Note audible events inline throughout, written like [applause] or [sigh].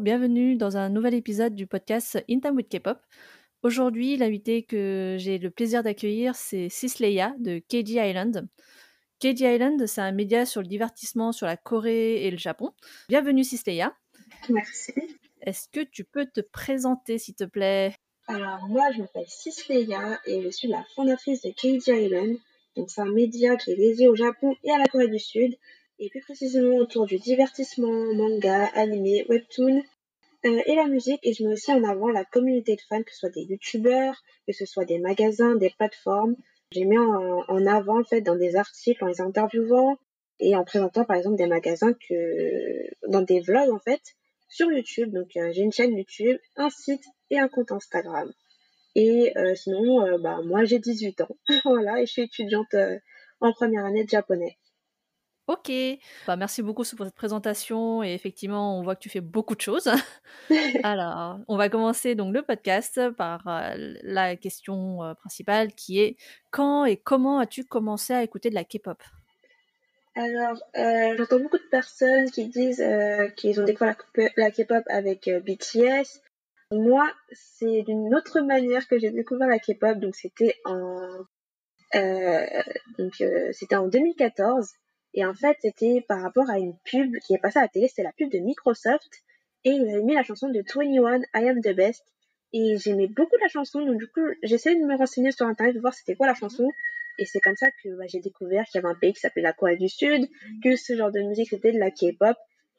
bienvenue dans un nouvel épisode du podcast In Time with K-pop. Aujourd'hui, l'invité que j'ai le plaisir d'accueillir, c'est Cisleia de KG Island. KG Island, c'est un média sur le divertissement sur la Corée et le Japon. Bienvenue Cisleia. Merci. Est-ce que tu peux te présenter, s'il te plaît? Alors, moi, je m'appelle Cisleia et je suis la fondatrice de KG Island. Donc, c'est un média qui est dédié au Japon et à la Corée du Sud et plus précisément autour du divertissement, manga, animé, webtoon euh, et la musique. Et je mets aussi en avant la communauté de fans, que ce soit des youtubeurs, que ce soit des magasins, des plateformes. J'ai mis en, en, avant en fait dans des articles, en les interviewant et en présentant par exemple des magasins que dans des vlogs en fait sur YouTube. Donc euh, j'ai une chaîne YouTube, un site et un compte Instagram. Et euh, sinon, euh, bah moi j'ai 18 ans, [laughs] voilà, et je suis étudiante euh, en première année de japonais. Ok, bah, merci beaucoup pour cette présentation et effectivement on voit que tu fais beaucoup de choses. [laughs] Alors, on va commencer donc le podcast par euh, la question euh, principale qui est quand et comment as-tu commencé à écouter de la K-pop? Alors, euh, j'entends beaucoup de personnes qui disent qu'ils ont découvert la, K-pop avec BTS. Moi, c'est d'une autre manière que j'ai découvert la K-pop, donc c'était en euh, donc c'était en 2014. Et en fait, c'était par rapport à une pub qui est passée à la télé, c'était la pub de Microsoft. Et ils avaient mis la chanson de 21, I Am the Best. Et j'aimais beaucoup la chanson, donc du coup, j'essayais de me renseigner sur internet, de voir c'était quoi la chanson. Et c'est comme ça que bah, j'ai découvert qu'il y avait un pays qui s'appelait la Corée du Sud, que ce genre de musique c'était de la K-pop.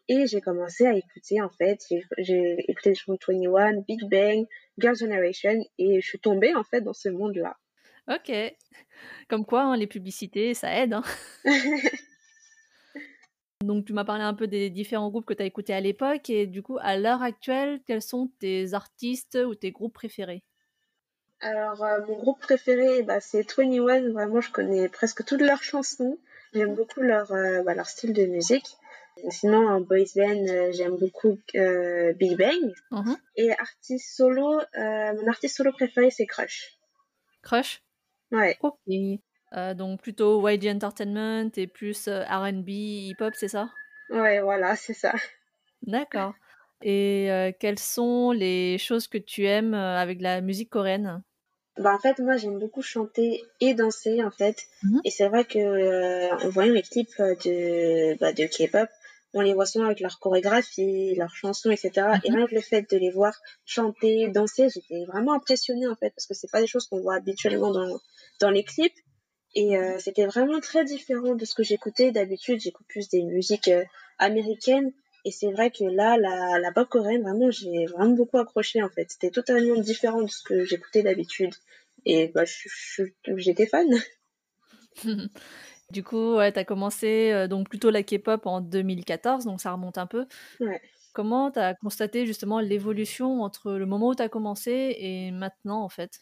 Et j'ai commencé à écouter en fait. J'ai écouté les chansons 21, Big Bang, Girls' Generation, et je suis tombée en fait dans ce monde-là. Ok. Comme quoi, hein, les publicités, ça aide. Hein. [laughs] Donc, tu m'as parlé un peu des différents groupes que tu as écoutés à l'époque. Et du coup, à l'heure actuelle, quels sont tes artistes ou tes groupes préférés? Alors, euh, mon groupe préféré, bah, c'est 21. Vraiment, je connais presque toutes leurs chansons. J'aime beaucoup leur, euh, bah, leur style de musique. Sinon, en boys band, euh, j'aime beaucoup Big Bang. -huh. Et artiste solo, mon artiste solo préféré, c'est Crush. Crush? Ouais. Ok. Euh, donc plutôt YG Entertainment et plus euh, RB, hip-hop, c'est ça? Ouais, voilà, c'est ça. D'accord. Et euh, quelles sont les choses que tu aimes avec la musique coréenne? Bah, En fait, moi, j'aime beaucoup chanter et danser, en fait. Mm -hmm. Et c'est vrai que euh, en voyant les clips de, bah, de K-pop, on les voit souvent avec leur chorégraphie, leurs chansons, etc. Mm -hmm. Et rien que le fait de les voir chanter, danser, j'étais vraiment impressionnée, en fait, parce que c'est pas des choses qu'on voit habituellement dans, dans les clips. Et euh, c'était vraiment très différent de ce que j'écoutais d'habitude. J'écoute plus des musiques euh, américaines. Et c'est vrai que là, la, la pop coréenne, vraiment, j'ai vraiment beaucoup accroché en fait. C'était totalement différent de ce que j'écoutais d'habitude. Et bah, j'étais fan. [laughs] [laughs] du coup, ouais, tu as commencé euh, donc plutôt la K-pop en 2014, donc ça remonte un peu. Ouais. Comment tu as constaté justement l'évolution entre le moment où tu as commencé et maintenant en fait?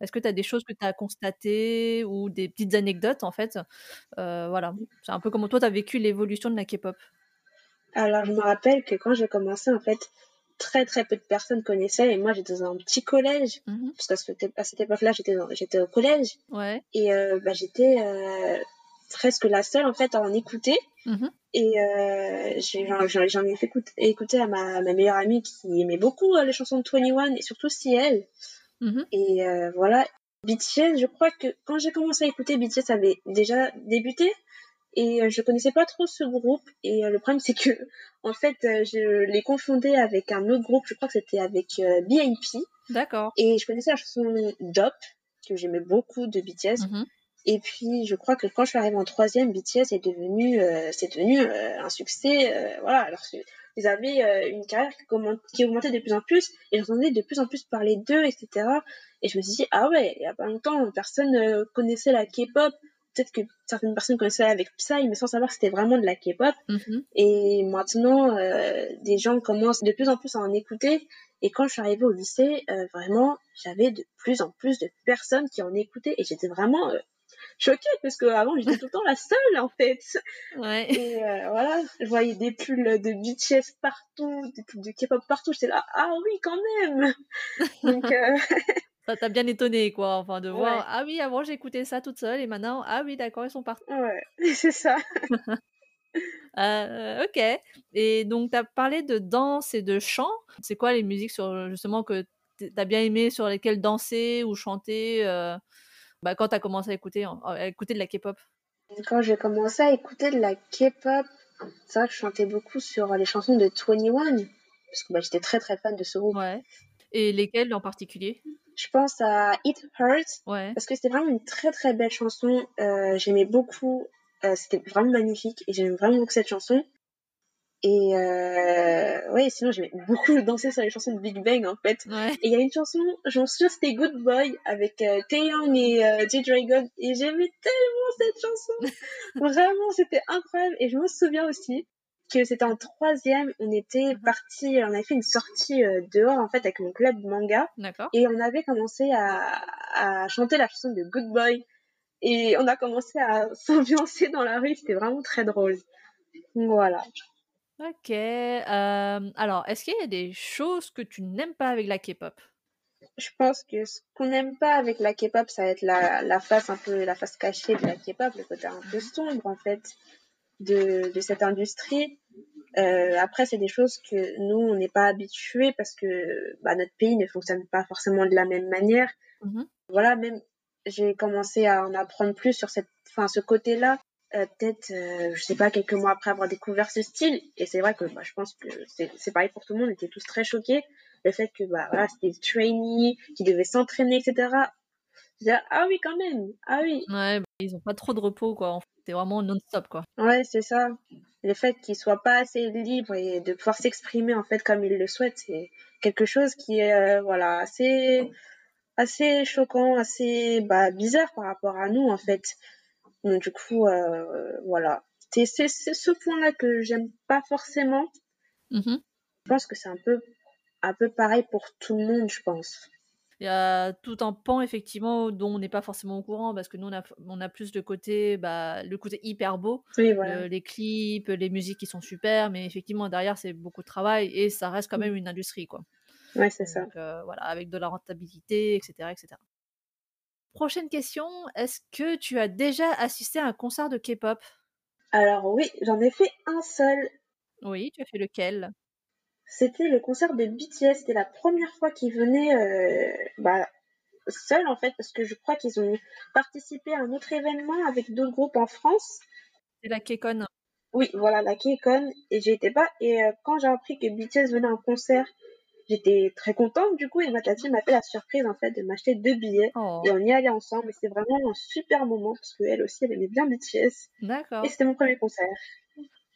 Est-ce que tu as des choses que tu as constatées ou des petites anecdotes en fait? Euh, Voilà, c'est un peu comment toi tu as vécu l'évolution de la K-pop? Alors je me rappelle que quand j'ai commencé en fait, très très peu de personnes connaissaient et moi j'étais dans un petit collège mm -hmm. parce qu'à cette époque-là j'étais j'étais au collège ouais. et euh, bah, j'étais euh, presque la seule en fait à en écouter mm -hmm. et euh, j'en ai fait écouter, écouter à ma, ma, meilleure amie qui aimait beaucoup les chansons de 21 et surtout si elle Mm -hmm. Et euh, voilà, BTS, je crois que quand j'ai commencé à écouter, BTS avait déjà débuté et euh, je connaissais pas trop ce groupe. Et euh, le problème, [laughs] c'est que en fait, je les confondais avec un autre groupe, je crois que c'était avec BNP. D'accord. Et je connaissais la chanson Dop, que j'aimais beaucoup de BTS. Mm -hmm. Et puis, je crois que quand je suis arrivée en troisième, BTS est devenu, c'est devenu un succès. voilà, alors ils avaient euh, une carrière qui, augmentait de plus en plus et j'entendais de plus en plus parler d'eux, etc. Et je me suis dit, ah ouais, il y a pas longtemps, personne euh, connaissait la K-pop. Peut-être que certaines personnes connaissaient avec Psy, mais sans savoir que c'était vraiment de la K-pop. Mm -hmm. Et maintenant, euh, des gens commencent de plus en plus à en écouter. Et quand je suis arrivée au lycée, vraiment, j'avais de plus en plus de personnes qui en écoutaient et j'étais vraiment choquée parce que avant j'étais tout le temps la seule en fait. Ouais. Et euh, voilà, je voyais des pulls de BTS partout, des pulls de K-pop partout. J'étais là, ah oui quand même. [laughs] Donc euh... ça t'a bien étonné quoi, enfin de voir ah oui avant j'écoutais ça toute seule et maintenant ah oui d'accord ils sont partis. Ouais, [laughs] c'est ça. Heu, [laughs] OK et donc tu as parlé de danse et de chant. C'est quoi les musiques sur justement que tu as bien aimé, sur lesquelles danser ou chanter, bah, quand tu as commencé à écouter à écouter de la K-pop? Quand j'ai commencé à écouter de la K-pop, c'est vrai que je chantais beaucoup sur les chansons de 2NE1 parce que, bah, j'étais très, très fan de ce groupe. Ouais et lesquelles en particulier? Je pense à It Hurts Ouais. parce que c'était vraiment une très, très belle chanson, heu, j'aimais beaucoup, heu, c'était vraiment magnifique et j'aime vraiment beaucoup cette chanson et heu, ouais, sinon j'aimais beaucoup [laughs] danser sur les chansons de Big Bang, en fait Ouais. et il y a une chanson, je m'en souviens, c'était Good Boy avec, heu, Taehyung et heu, G-Dragon et j'aimais tellement cette chanson! [laughs] Vraiment, c'était incroyable et je me souviens aussi que c'était en 3e, on était Mmh mh. partis, on avait fait une sortie, heu, dehors, en fait, avec mon club manga D'accord. et on avait commencé à à chanter la chanson de Good Boy et on a commencé à [laughs] s'ambiancer dans la rue, c'était vraiment très drôle. Voilà. OK, hem, alors est-ce qu'il y a des choses que tu n'aimes pas avec la K-pop? Je pense que ce qu'on n'aime pas avec la K-pop, ça va être la la face un peu la face cachée de la K-pop, le côté un peu sombre, en fait, de de cette industrie. Heu, après, c'est des choses que nous, on n'est pas habitués parce que, bah, notre pays ne fonctionne pas forcément de la même manière. Mmh mh. Voilà, même j'ai commencé à en apprendre plus sur cette enfin, ce côté-là, heu, peut-être, heu, je sais pas, quelques mois après avoir découvert ce style et c'est vrai que, bah, je pense que c'est pareil pour tout le monde, on était tous très choqués. Le fait que, bah, voilà, c'était des trainees qui devaient s'entraîner et cetera. Je disais: «Ah oui, quand même! Ah oui!» Ouais, bah, ils ont pas trop de repos, quoi, en fait, c'est vraiment non-stop, quoi. Ouais, c'est ça. Le fait qu'ils soient pas assez libres et de pouvoir s'exprimer, en fait, comme ils le souhaitent, c'est quelque chose qui est, heu, voilà, assez assez choquant, assez, bah, bizarre par rapport à nous, en fait. Donc du coup, heu, voilà. C'est ce point-là que j'aime pas forcément. Mmh mh. Je pense que c'est un peu un peu pareil pour tout le monde, je pense. Il y a tout un pan effectivement dont on n'est pas forcément au courant parce que nous on a on a plus le côté, bah, le côté hyper beau, Oui, voilà. le les clips, les musiques qui sont super, mais effectivement derrière c'est beaucoup de travail et ça reste quand Mmh. même une industrie, quoi. Ouais, c'est ça. Donc heu, voilà, avec de la rentabilité et cetera et cetera. Prochaine question, est-ce que tu as déjà assisté à un concert de K-pop? Alors oui, j'en ai fait un seul. Oui, tu as fait lequel? C'était le concert de BTS, c'était la 1re fois qu'ils venaient, heu, bah, seuls, en fait, parce que je crois qu'ils ont participé à un autre événement avec d'autres groupes en France. C'est la K-Con. Oui, voilà, la K-Con et j'y étais pas et heu, quand j'ai appris que BTS venait en concert, j'étais très contente, du coup et ma tati m'a fait la surprise, en fait, de m'acheter 2 billets Oh! et on y allés ensemble et c'était vraiment un super moment parce qu'elle aussi, elle aimait bien BTS et D'accord. c'était mon 1er concert.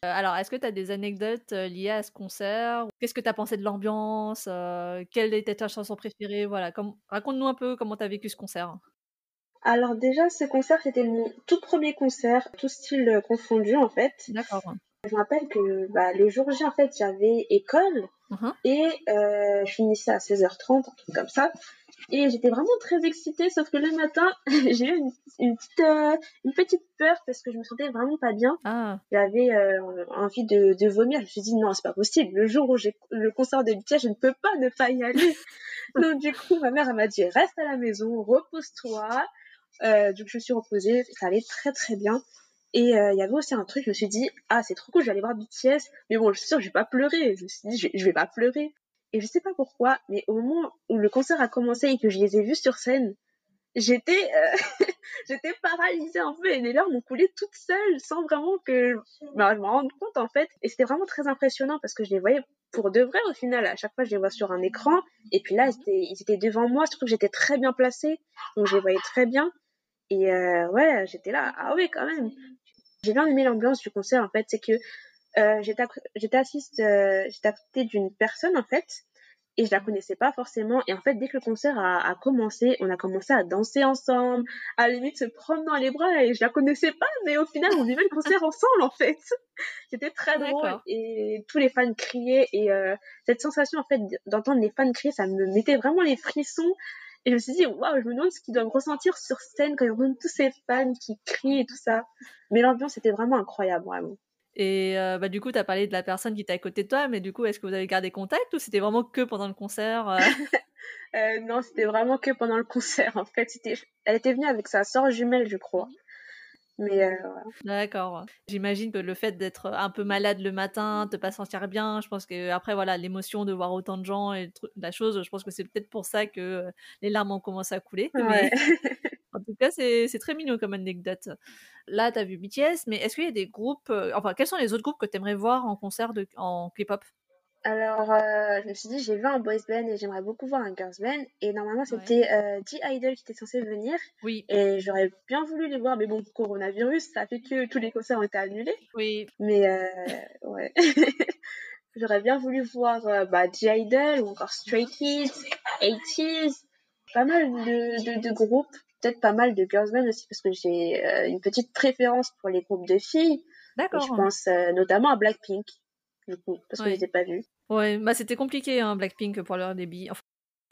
Heu, alors est-ce que tu as des anecdotes, heu, liées à ce concert? Qu'est-ce que tu as pensé de l'ambiance? Heu, quelle était ta chanson préférée? Voilà, com raconte-nous un peu comment tu as vécu ce concert. Alors déjà, ce concert, c'était mon tout 1er concert, tous styles confondus, en fait. D'accord. Je me rappelle que, bah, le jour J, en fait, j'avais école Mmh mh. et heu, je finissais à 16:30, un truc comme ça et j'étais vraiment très excitée sauf que le matin, [laughs] j'ai eu une une petite, heu, une petite peur parce que je me sentais vraiment pas bien. Ah! J'avais, heu, envie de de vomir. Je me suis dit: «Non, c'est pas possible, le jour où j'ai le concert de BTS, je ne peux pas ne pas y aller». [laughs] Donc du coup, ma mère, elle m'a dit: «Reste à la maison, repose-toi». Donc je me suis reposée, ça allait très, très bien et heu, il y avait aussi un truc, je me suis dit: «Ah, c'est trop cool, je vais aller voir BTS, mais bon, je suis sûre, je vais pas pleurer». Je me suis dit: «Je vais vais pas pleurer» et je sais pas pourquoi, mais au moment où le concert a commencé et que je les ai vus sur scène, j'étais, heu, [laughs] j'étais paralysée un peu. Et les larmes ont coulé toutes seules sans vraiment que, bah, je m'en rende compte, en fait. Et c'était vraiment très impressionnant parce que je les voyais pour de vrai, au final. À chaque fois, je les vois sur un écran. Et puis là, ils étaient devant moi, surtout que j'étais très bien placée, donc je les voyais très bien. Et heu, ouais, j'étais là: «Ah oui, quand même». J'ai bien aimé l'ambiance du concert, en fait, c'est que, heu, j'étais à c j'étais à côté d'une personne, en fait et je la connaissais pas forcément et en fait, dès que le concert a a commencé, on a commencé à danser ensemble, à la limite se prendre dans les bras et je la connaissais pas, mais au final, on vivait le concert [laughs] ensemble, en fait. C'était très drôle et tous les fans criaient et heu, cette sensation, en fait, d'entendre les fans crier, ça me mettait vraiment les frissons et je me suis dit: «Waouh, je me demande ce qu'ils doivent ressentir sur scène quand ils entendent tous ces fans qui crient et tout ça». Mais l'ambiance était vraiment incroyable, vraiment. Et heu, bah, du coup, tu as parlé de la personne qui était à côté de toi, mais du coup, est-ce que vous avez gardé contact ou c'était vraiment que pendant le concert, heu? Heu, [laughs] non, c'était vraiment que pendant le concert, en fait, elle était venue avec sa sœur jumelle, je crois Mais euh, voilà. D'accord. J'imagine que le fait d'être un peu malade le matin, de pas sentir bien, je pense que après voilà l'émotion de voir autant de gens et la chose, je pense que c'est peut-être pour ça que euh, les larmes ont commencé à couler. Ouais. Mais [laughs] en tout cas, c'est très mignon comme anecdote. Là, tu as vu BTS, mais est-ce qu'il y a des groupes, euh, enfin, quels sont les autres groupes que tu aimerais voir en concert de, en K-pop? Alors, euh, je me suis dit, j'ai vu un boys band et j'aimerais beaucoup voir un girls band. Et normalement, c'était euh, D-Idol qui était censé venir. Oui. Et j'aurais bien voulu les voir, mais bon, coronavirus, ça fait que tous les concerts ont été annulés. Oui. Mais euh, ouais. [laughs] j'aurais bien voulu voir euh, bah, D-Idol ou encore Stray Kids, 80s, pas mal de, de, de groupes. Peut-être pas mal de girls band aussi, parce que j'ai euh, une petite préférence pour les groupes de filles. D'accord. je pense euh, notamment à Blackpink, du coup, parce que Ouais. je les ai pas vus. Ouais, bah c'était compliqué, hein, Blackpink, pour leur. Enfin,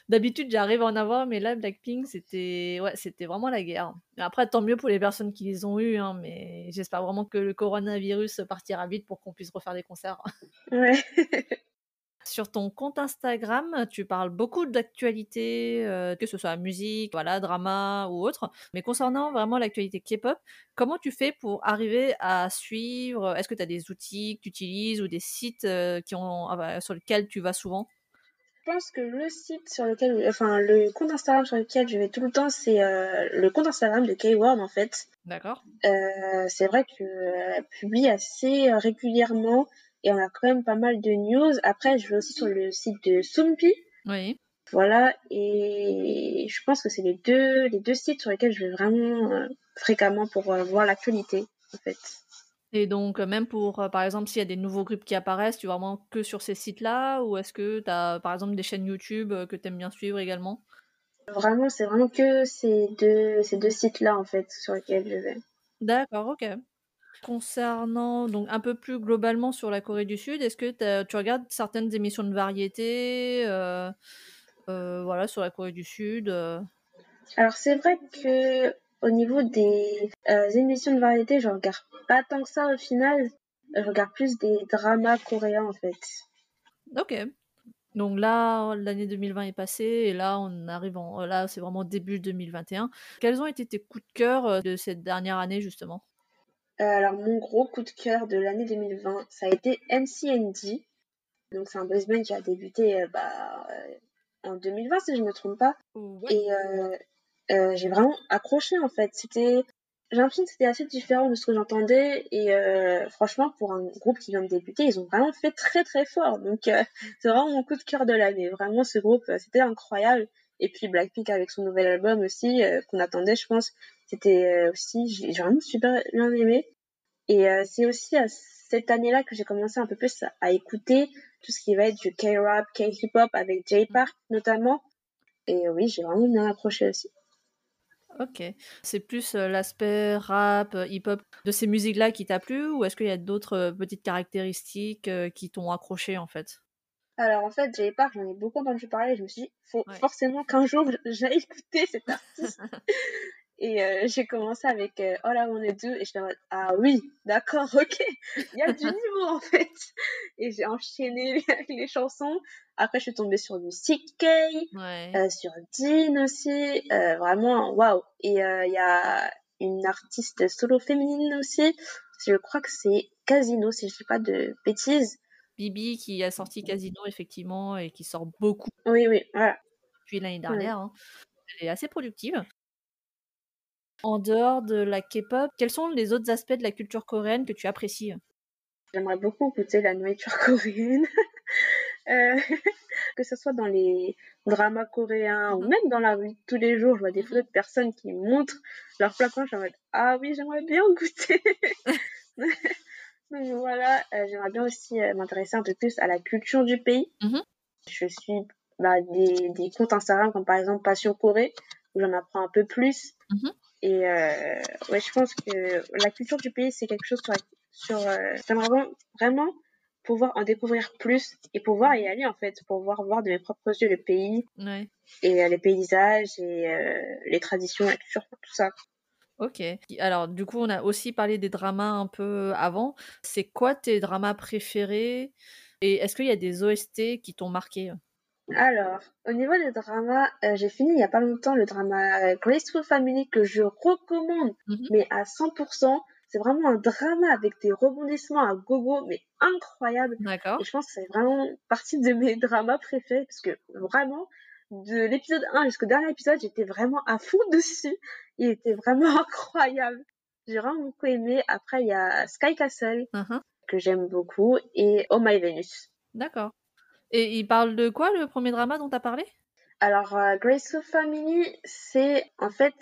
D'habitude, j'arrive à en avoir, mais là, Blackpink, c'était ouais, c'était vraiment la guerre. Après, tant mieux pour les personnes qui les ont eu, hein, mais j'espère vraiment que le coronavirus partira vite pour qu'on puisse refaire des concerts. Ouais. [laughs] Sur ton compte Instagram, tu parles beaucoup d'actualité, euh, que ce soit musique, voilà, drama ou autre. Mais concernant vraiment l'actualité K-pop, comment tu fais pour arriver à suivre? Est-ce que tu as des outils que tu utilises ou des sites euh, qui ont, ah bah, sur lesquels tu vas souvent? Je pense que le site sur lequel, enfin, le compte Instagram sur lequel je vais tout le temps, c'est euh, le compte Instagram de K-Word, en fait. D'accord Euh, c'est vrai qu'elle publie assez euh, régulièrement et on a quand même pas mal de news. Après, je vais aussi sur le site de Soompi. Oui. Voilà, et je pense que c'est les deux, les deux sites sur lesquels je vais vraiment euh, fréquemment pour euh, voir l'actualité, en fait. Et donc, euh, même pour, euh, par exemple, s'il y a des nouveaux groupes qui apparaissent, tu vas vraiment que sur ces sites-là Ou est-ce que tu as, par exemple, des chaînes YouTube que tu aimes bien suivre également? Vraiment, c'est vraiment que ces deux, ces deux sites-là, en fait, sur lesquels je vais. D'accord, ok. Concernant, donc un peu plus globalement sur la Corée du Sud, est-ce que tu regardes certaines émissions de variété euh, euh, voilà, sur la Corée du Sud euh, Alors, c'est vrai que au niveau des euh, émissions de variété, je regarde pas tant que ça au final. Je regarde plus des dramas coréens, en fait. Ok. Donc là, l'année 2020 est passée et là, on arrive en. Là, c'est vraiment début 2021. Quels ont été tes coups de cœur de cette dernière année, justement? Alors, mon gros coup de cœur de l'année 2020, ça a été MCND. Donc, c'est un boys band qui a débuté euh, bah, euh, en 2020, si je ne me trompe pas. Et euh, euh, j'ai vraiment accroché, en fait. C'était... J'ai l'impression que c'était assez différent de ce que j'entendais. Et euh, franchement, pour un groupe qui vient de débuter, ils ont vraiment fait très, très fort. Donc, euh, [laughs] c'est vraiment mon coup de cœur de l'année. Vraiment, ce groupe, euh, c'était incroyable. Et puis, Blackpink avec son nouvel album aussi, euh, qu'on attendait, je pense. C'était euh, aussi... J'ai vraiment super bien aimé. Et euh, c'est aussi à cette année-là que j'ai commencé un peu plus à, écouter tout ce qui va être du K-rap, K-hip-hop avec J-Park notamment. Et oui, j'ai vraiment bien accroché aussi. Ok. C'est plus euh, l'aspect rap, hip-hop de ces musiques-là qui t'a plu ou est-ce qu'il y a d'autres petites caractéristiques qui t'ont accroché en fait? Alors en fait, J-Park, j'en ai beaucoup entendu parler. Je me suis dit, faut Ouais. forcément qu'un jour [laughs] j'aille écouter cet artiste. [laughs] et euh, j'ai commencé avec euh, All I Wanna Do et je me ah oui, d'accord, [laughs] ok, il y a du niveau en fait. Et j'ai enchaîné [laughs] avec les chansons. Après, je suis tombée sur du CK, Ouais. euh, sur Dean aussi, euh, vraiment waouh. Et il y a une artiste solo féminine aussi, je crois que c'est Casino si je dis pas de bêtises. Bibi qui a sorti Casino effectivement et qui sort beaucoup Oui, oui, voilà. depuis l'année dernière. hein. Elle est assez productive. En dehors de la K-pop, quels sont les autres aspects de la culture coréenne que tu apprécies J'aimerais beaucoup goûter la nourriture [laughs] coréenne. Euh, [laughs] que ce soit dans les dramas coréens ou Mhm. même dans la vie de tous les jours, je vois des Mhm. photos de personnes qui montrent leur plat suis en mode, ah oui, j'aimerais bien goûter. Donc [laughs] voilà, euh, j'aimerais bien aussi euh, m'intéresser un peu plus à la culture du pays. Mhm. Je suis bah, des, des comptes Instagram comme par exemple Passion Corée, où j'en apprends un peu plus. Et euh, ouais, je pense que la culture du pays, c'est quelque chose sur, sur euh, j'aimerais vraiment, vraiment pouvoir en découvrir plus et pouvoir y aller en fait, pouvoir voir de mes propres yeux le pays Ouais. et euh, les paysages et les traditions, la culture, tout ça. Ok. Alors, du coup, on a aussi parlé des dramas un peu avant. C'est quoi tes dramas préférés? Et est-ce qu'il y a des OST qui t'ont marqué? Alors, au niveau des dramas, euh, j'ai fini il y a pas longtemps le drama euh, Graceful Family que je recommande, Mhm. mais à 100%. C'est vraiment un drama avec des rebondissements à gogo, mais incroyable. D'accord. Et je pense que c'est vraiment partie de mes dramas préférés parce que vraiment, de l'épisode 1 jusqu'au dernier épisode, j'étais vraiment à fond [laughs] dessus. Il était vraiment [laughs] incroyable. J'ai vraiment beaucoup aimé. Après, il y a Sky Castle Mhm. que j'aime beaucoup et Oh My Venus. D'accord. Et il parle de quoi le premier drama dont tu as parlé? Alors, euh, Graceful Family, c'est en fait,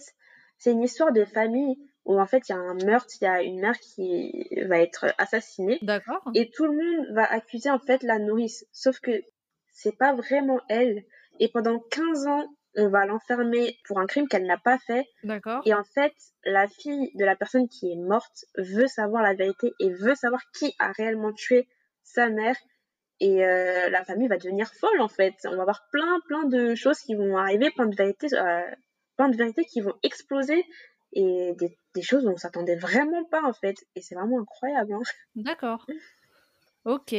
c'est une histoire de famille où en fait il y a un meurtre, il y a une mère qui va être assassinée D'accord. et tout le monde va accuser en fait la nourrice. Sauf que c'est pas vraiment elle. Et pendant 15 ans, on va l'enfermer pour un crime qu'elle n'a pas fait. D'accord. Et en fait, la fille de la personne qui est morte veut savoir la vérité et veut savoir qui a réellement tué sa mère. Et euh, la famille va devenir folle en fait. On va avoir plein plein de choses qui vont arriver, plein de vérités, euh, plein de vérités qui vont exploser et des, des choses dont on s'attendait vraiment pas en fait. Et c'est vraiment incroyable. Hein. D'accord. Ok.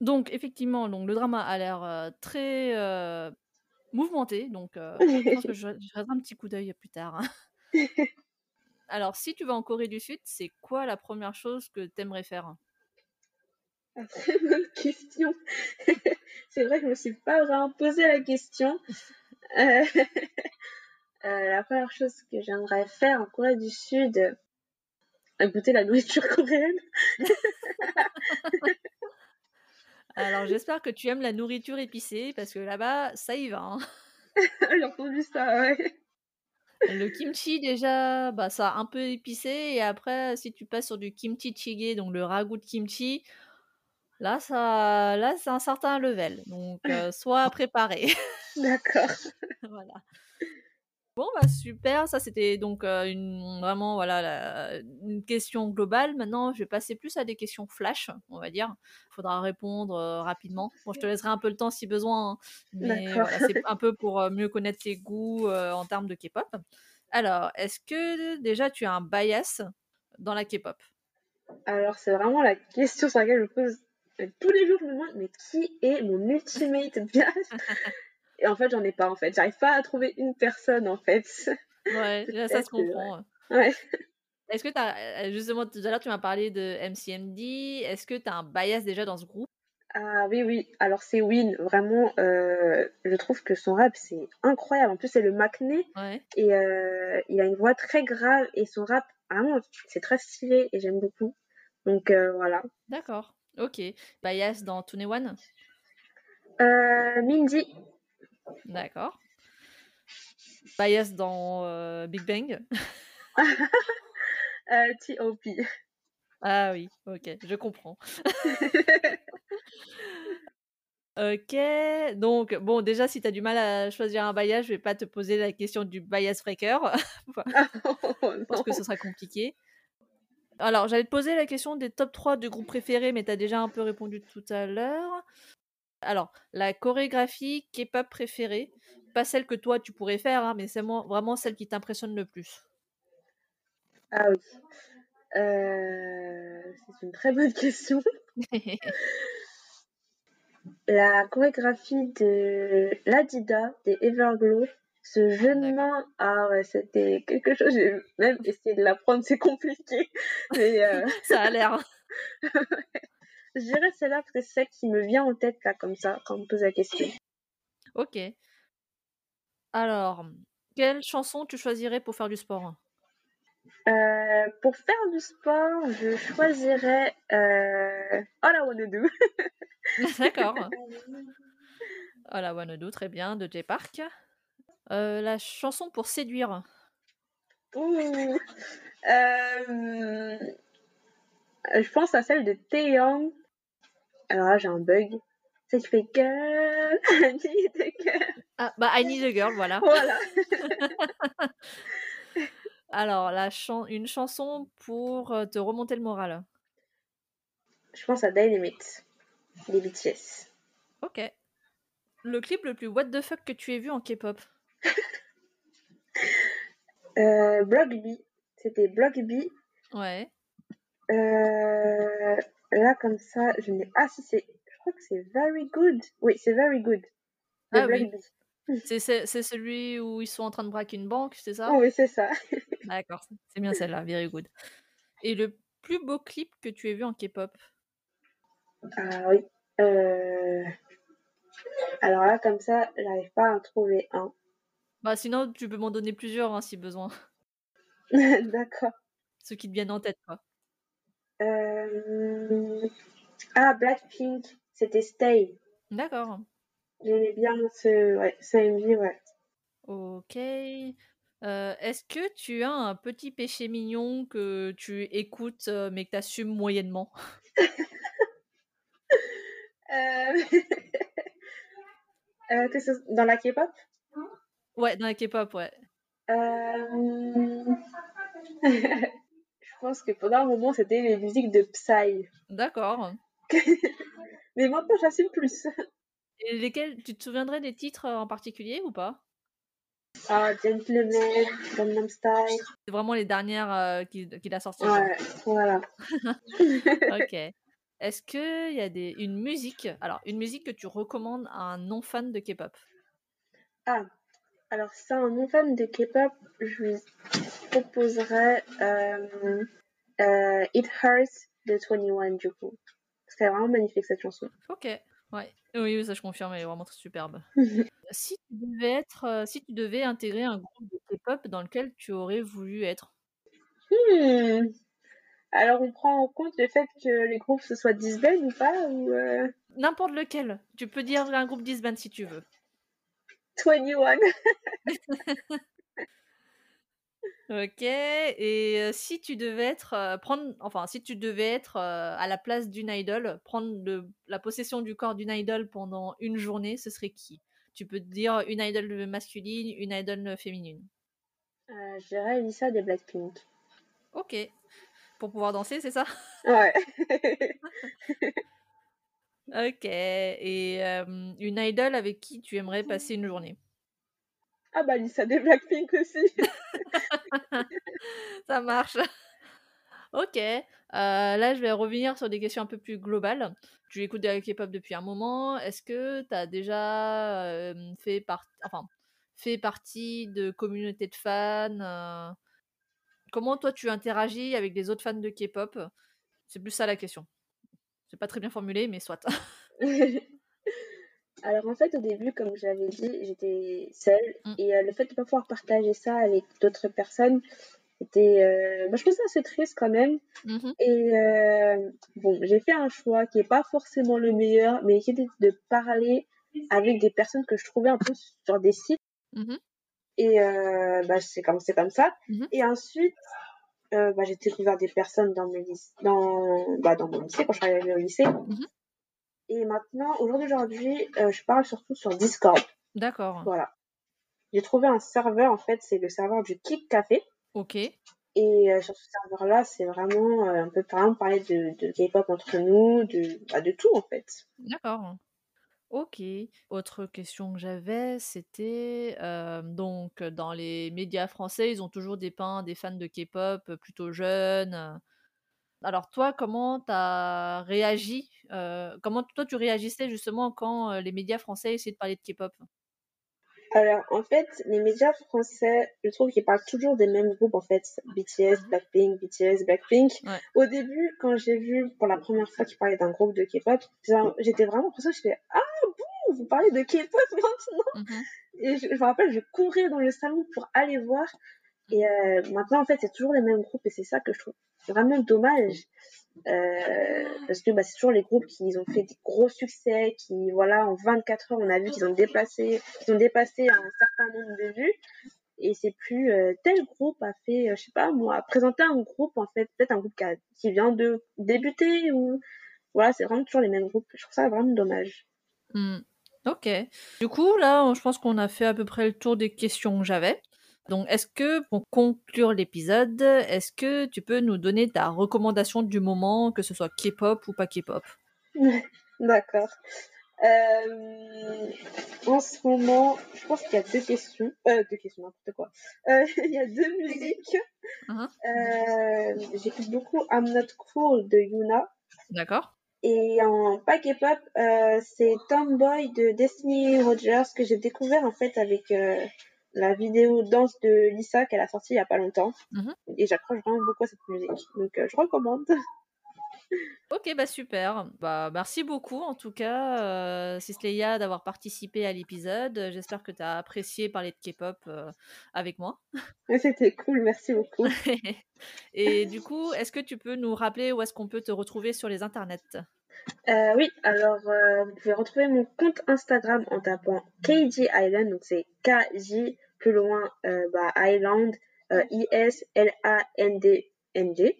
Donc effectivement, donc le drama a l'air euh, très mouvementé, donc je [laughs] pense que je, je un petit coup d'œil plus tard. hein. [laughs] Alors, si tu vas en Corée du Sud, c'est quoi la première chose que tu aimerais faire? [laughs] Très bonne question. [laughs] c'est vrai que je me suis pas vraiment posé la question. [laughs] Euh, euh, la première chose que j'aimerais faire en Corée du Sud, euh, goûter la nourriture coréenne. Alors, j'espère que tu aimes la nourriture épicée, parce que là-bas, ça y va. hein. J'ai entendu ça, ouais. Le kimchi, déjà, bah, ça a un peu épicé, et après, si tu passes sur du kimchi jjigae, donc le ragoût de kimchi, là, ça, là, c'est un certain level. Donc, [laughs] euh, sois préparé. [laughs] D'accord. voilà. Bon, bah super, ça c'était donc euh, une, vraiment voilà, la- une question globale. Maintenant, je vais passer plus à des questions flash, on va dire. Il faudra répondre euh, rapidement. Bon, je te laisserai un peu le temps si besoin, hein, mais D'accord. voilà, c'est un peu pour mieux connaître tes goûts en termes de K-pop. Alors, est-ce que déjà tu as un bias dans la K-pop? Alors, c'est vraiment la question sur laquelle je me pose tous les jours. Je me demande, mais qui est mon ultimate [laughs] bias Et en fait, j'en ai pas, en fait. J'arrive pas à trouver une personne, en fait. Ouais, [laughs] là, ça se que, comprend. Ouais. Est-ce que tu as, justement, tout à l'heure, tu m'as parlé de MCMD. Est-ce que tu as un bias déjà dans ce groupe? Ah oui, oui. Alors, c'est Win. Vraiment, euh, je trouve que son rap, c'est incroyable. En plus, c'est le Macné. Ouais. Et euh, il a une voix très grave. Et son rap, vraiment, c'est très stylé. Et j'aime beaucoup. Donc, euh, voilà. D'accord. Ok. Bias dans One Euh, Mindy. D'accord. Bias dans euh, Big Bang? [laughs] Euh, T.O.P. Ah oui, ok, je comprends. [laughs] ok, donc bon, déjà, si tu as du mal à choisir un bias, je vais pas te poser la question du bias breaker, parce que ce sera compliqué. Alors, j'allais te poser la question des top 3 de groupes préférés, mais tu as déjà un peu répondu tout à l'heure. Alors, la chorégraphie K-pop préférée, pas celle que toi tu pourrais faire, hein, mais c'est vraiment celle qui t'impressionne le plus. Ah oui. Euh, c'est une très bonne question. [laughs] La chorégraphie de l'Adida des Everglow, ce jeune D'accord. main, ah ouais, c'était quelque chose, j'ai même essayé de l'apprendre, c'est compliqué. [laughs] Mais euh, Ça a l'air. [laughs] je dirais celle-là parce que c'est celle qui me vient en tête là, comme ça, quand on me pose la question. Ok. Alors, quelle chanson tu choisirais pour faire du sport? Euh, pour faire du sport, je choisirais euh, All I Wanna Do. [laughs] D'accord. Voilà, Wanna Do, très bien, de J Park. Euh, la chanson pour séduire. Ouh. Euh, je pense à celle de Taeyong. Alors là, j'ai un bug. Qui fait Girl, I need a girl. Ah, bah, I Need a Girl, voilà. Voilà. [laughs] Alors, la chan- une chanson pour euh, te remonter le moral. Je pense à Dynamite, des BTS. Ok. Le clip le plus what the fuck que tu aies vu en K-pop? Euh, Block B. C'était Block B. Ouais. Euh, là, comme ça, je n'ai. Ah, si, c'est. Je crois que c'est Very Good. Oui, c'est Very Good. Ah oui. C'est celui où ils sont en train de braquer une banque, c'est ça? Oui, c'est ça. [laughs] D'accord, c'est bien celle-là, very good. Et le plus beau clip que tu aies vu en K-pop? Ah oui. Euh... Alors là, comme ça, j'arrive pas à en trouver un. Bah sinon, tu peux m'en donner plusieurs hein, si besoin. [laughs] D'accord. Ceux qui te viennent en tête, quoi. Euh... Ah, Blackpink, c'était Stay. D'accord. J'aimais bien ce, ouais, ouais. Ok. Euh, Est-ce que tu as un petit péché mignon que tu écoutes euh, mais que tu assumes moyennement? [laughs] [laughs] Euh, que ce- Dans la K-pop? Ouais, dans la K-pop, ouais. Euh, [laughs] Je pense que pendant un moment, c'était les musiques de Psy. D'accord. [laughs] Mais maintenant, j'assume plus. Et lesquels, tu te souviendrais des titres euh, en particulier ou pas? Ah, Gentleman, Gangnam Style. C'est vraiment les dernières euh, qu'il a sorties. Ouais, voilà. [laughs] Ok. Est-ce qu'il y a des, une musique, alors une musique que tu recommandes à un non-fan de K-pop? Ah, alors ça, un non-fan de K-pop, je lui proposerais euh, euh, It Hurts de 21 du coup. C'est vraiment magnifique cette chanson. Ok, ouais. Oui, oui, ça je confirme, elle est vraiment très superbe. [laughs] si tu devais être, euh, si tu devais intégrer un groupe de K-pop dans lequel tu aurais voulu être? Hmm. Alors on prend en compte le fait que les groupes ce soit disband ou pas ou euh, N'importe lequel. Tu peux dire un groupe disband si tu veux. 21 [laughs] Ok. Et euh, si tu devais être, euh, prendre, enfin, si tu devais être euh, à la place d'une idole, prendre le- la possession du corps d'une idole pendant une journée, ce serait qui? Tu peux te dire une idole masculine, une idole féminine. Je dirais Lisa des Blackpink. Ok. Pour pouvoir danser, c'est ça? Ouais. [laughs] [laughs] Ok. Et euh, une idole avec qui tu aimerais passer une journée? Ah bah Lisa des Blackpink aussi. [laughs] Ça marche. ok. Euh, là, je vais revenir sur des questions un peu plus globales. Tu écoutes de la K-pop depuis un moment. Est-ce que tu as déjà euh, fait, par... enfin, fait partie de communautés de fans euh, Comment toi tu interagis avec les autres fans de K-pop? C'est plus ça la question. C'est pas très bien formulé, mais soit. [laughs] Alors en fait au début comme j'avais dit j'étais seule Mm. et euh, le fait de pas pouvoir partager ça avec d'autres personnes était euh, bah, je trouve ça assez triste quand même Mhm. et euh, bon j'ai fait un choix qui est pas forcément le meilleur mais qui était de parler avec des personnes que je trouvais un peu sur des sites Mhm. et bah, c'est comme comme ça Mhm. et ensuite euh, bah, j'ai découvert des personnes dans mes lyc- dans bah, dans mon lycée quand je suis arrivée au lycée Mhm. et maintenant au jour d'aujourd'hui euh, je parle surtout sur Discord D'accord. voilà. J'ai trouvé un serveur, en fait, c'est le serveur du Kick Café. Ok. Et euh, sur ce serveur-là, c'est vraiment, on peut par exemple parler de, de K-pop entre nous, de, bah, de tout, en fait. D'accord. Ok. Autre question que j'avais, c'était euh, donc dans les médias français, ils ont toujours dépeint des fans de K-pop plutôt jeunes. Alors toi, comment t'as réagi euh, Comment toi tu réagissais justement quand les médias français essayaient de parler de K-pop? Alors, en fait, les médias français, je trouve qu'ils parlent toujours des mêmes groupes, en fait. BTS, Blackpink, BTS, Blackpink. Ouais. Au début, quand j'ai vu pour la première fois qu'ils parlaient d'un groupe de K-pop, genre, j'étais vraiment impressionnée. Je fais, ah vous parlez de K-pop maintenant Mhm. Et je, je me rappelle, je courais dans le salon pour aller voir. Et euh, maintenant, en fait, c'est toujours les mêmes groupes et c'est ça que je trouve vraiment dommage. Euh, parce que bah, c'est toujours les groupes qui ont fait des gros succès, qui, voilà, en 24 heures, on a vu qu'ils ont dépassé, qu'ils ont dépassé un certain nombre de vues. Et c'est plus euh, tel groupe a fait, je sais pas moi, a présenté un groupe, en fait, peut-être un groupe qui, a- qui vient de débuter ou. Voilà, c'est vraiment toujours les mêmes groupes. Je trouve ça vraiment dommage. Hmm. Ok. Du coup, là, je pense qu'on a fait à peu près le tour des questions que j'avais. Donc, est-ce que, pour conclure l'épisode, est-ce que tu peux nous donner ta recommandation du moment, que ce soit K-pop ou pas K-pop? [laughs] D'accord. Euh, en ce moment, je pense qu'il y a deux questions. Euh, deux questions, n'importe quoi. Euh, [laughs] il y a deux musiques. Euh, J'écoute beaucoup I'm Not Cool de Yuna. D'accord Et en pas K-pop, euh, c'est Tomboy de Destiny Rogers que j'ai découvert en fait avec euh, la vidéo danse de Lisa qu'elle a sortie il y a pas longtemps. Mmh Et j'accroche vraiment beaucoup à cette musique. Donc euh, je recommande. [laughs] OK, bah, super. Bah, merci beaucoup en tout cas, heu, Cysleia d'avoir participé à l'épisode. J'espère que tu as apprécié parler de K-pop, heu, avec moi. C'était cool, merci beaucoup. [laughs] Et du coup, est-ce que tu peux nous rappeler où est-ce qu'on peut te retrouver sur les internets? Euh, oui, alors euh, vous pouvez retrouver mon compte Instagram en tapant KG Island, donc c'est KJ plus loin euh, bah, Island, euh, I-S-L-A-N-D-N-D. Euh,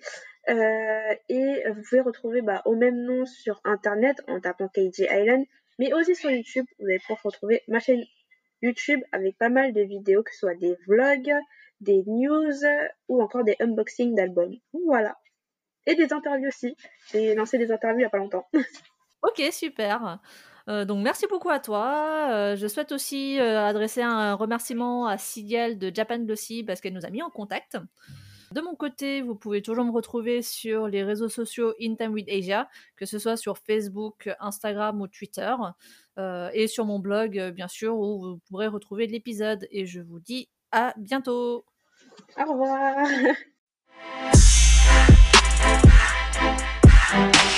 et vous pouvez retrouver bah, au même nom sur internet en tapant KG Island, mais aussi sur YouTube, vous allez pouvoir retrouver ma chaîne YouTube avec pas mal de vidéos, que ce soit des vlogs, des news ou encore des unboxings d'albums. Voilà. Et des interviews aussi. J'ai lancé des interviews il n'y a pas longtemps. [laughs] OK, super. Euh, donc merci beaucoup à toi. Euh, je souhaite aussi euh, adresser un remerciement à Sidiel de Japan Glossy parce qu'elle nous a mis en contact. De mon côté, vous pouvez toujours me retrouver sur les réseaux sociaux In Time with Asia, que ce soit sur Facebook, Instagram ou Twitter, euh, et sur mon blog, euh, bien sûr, où vous pourrez retrouver l'épisode. Et je vous dis à bientôt. Au revoir. [laughs]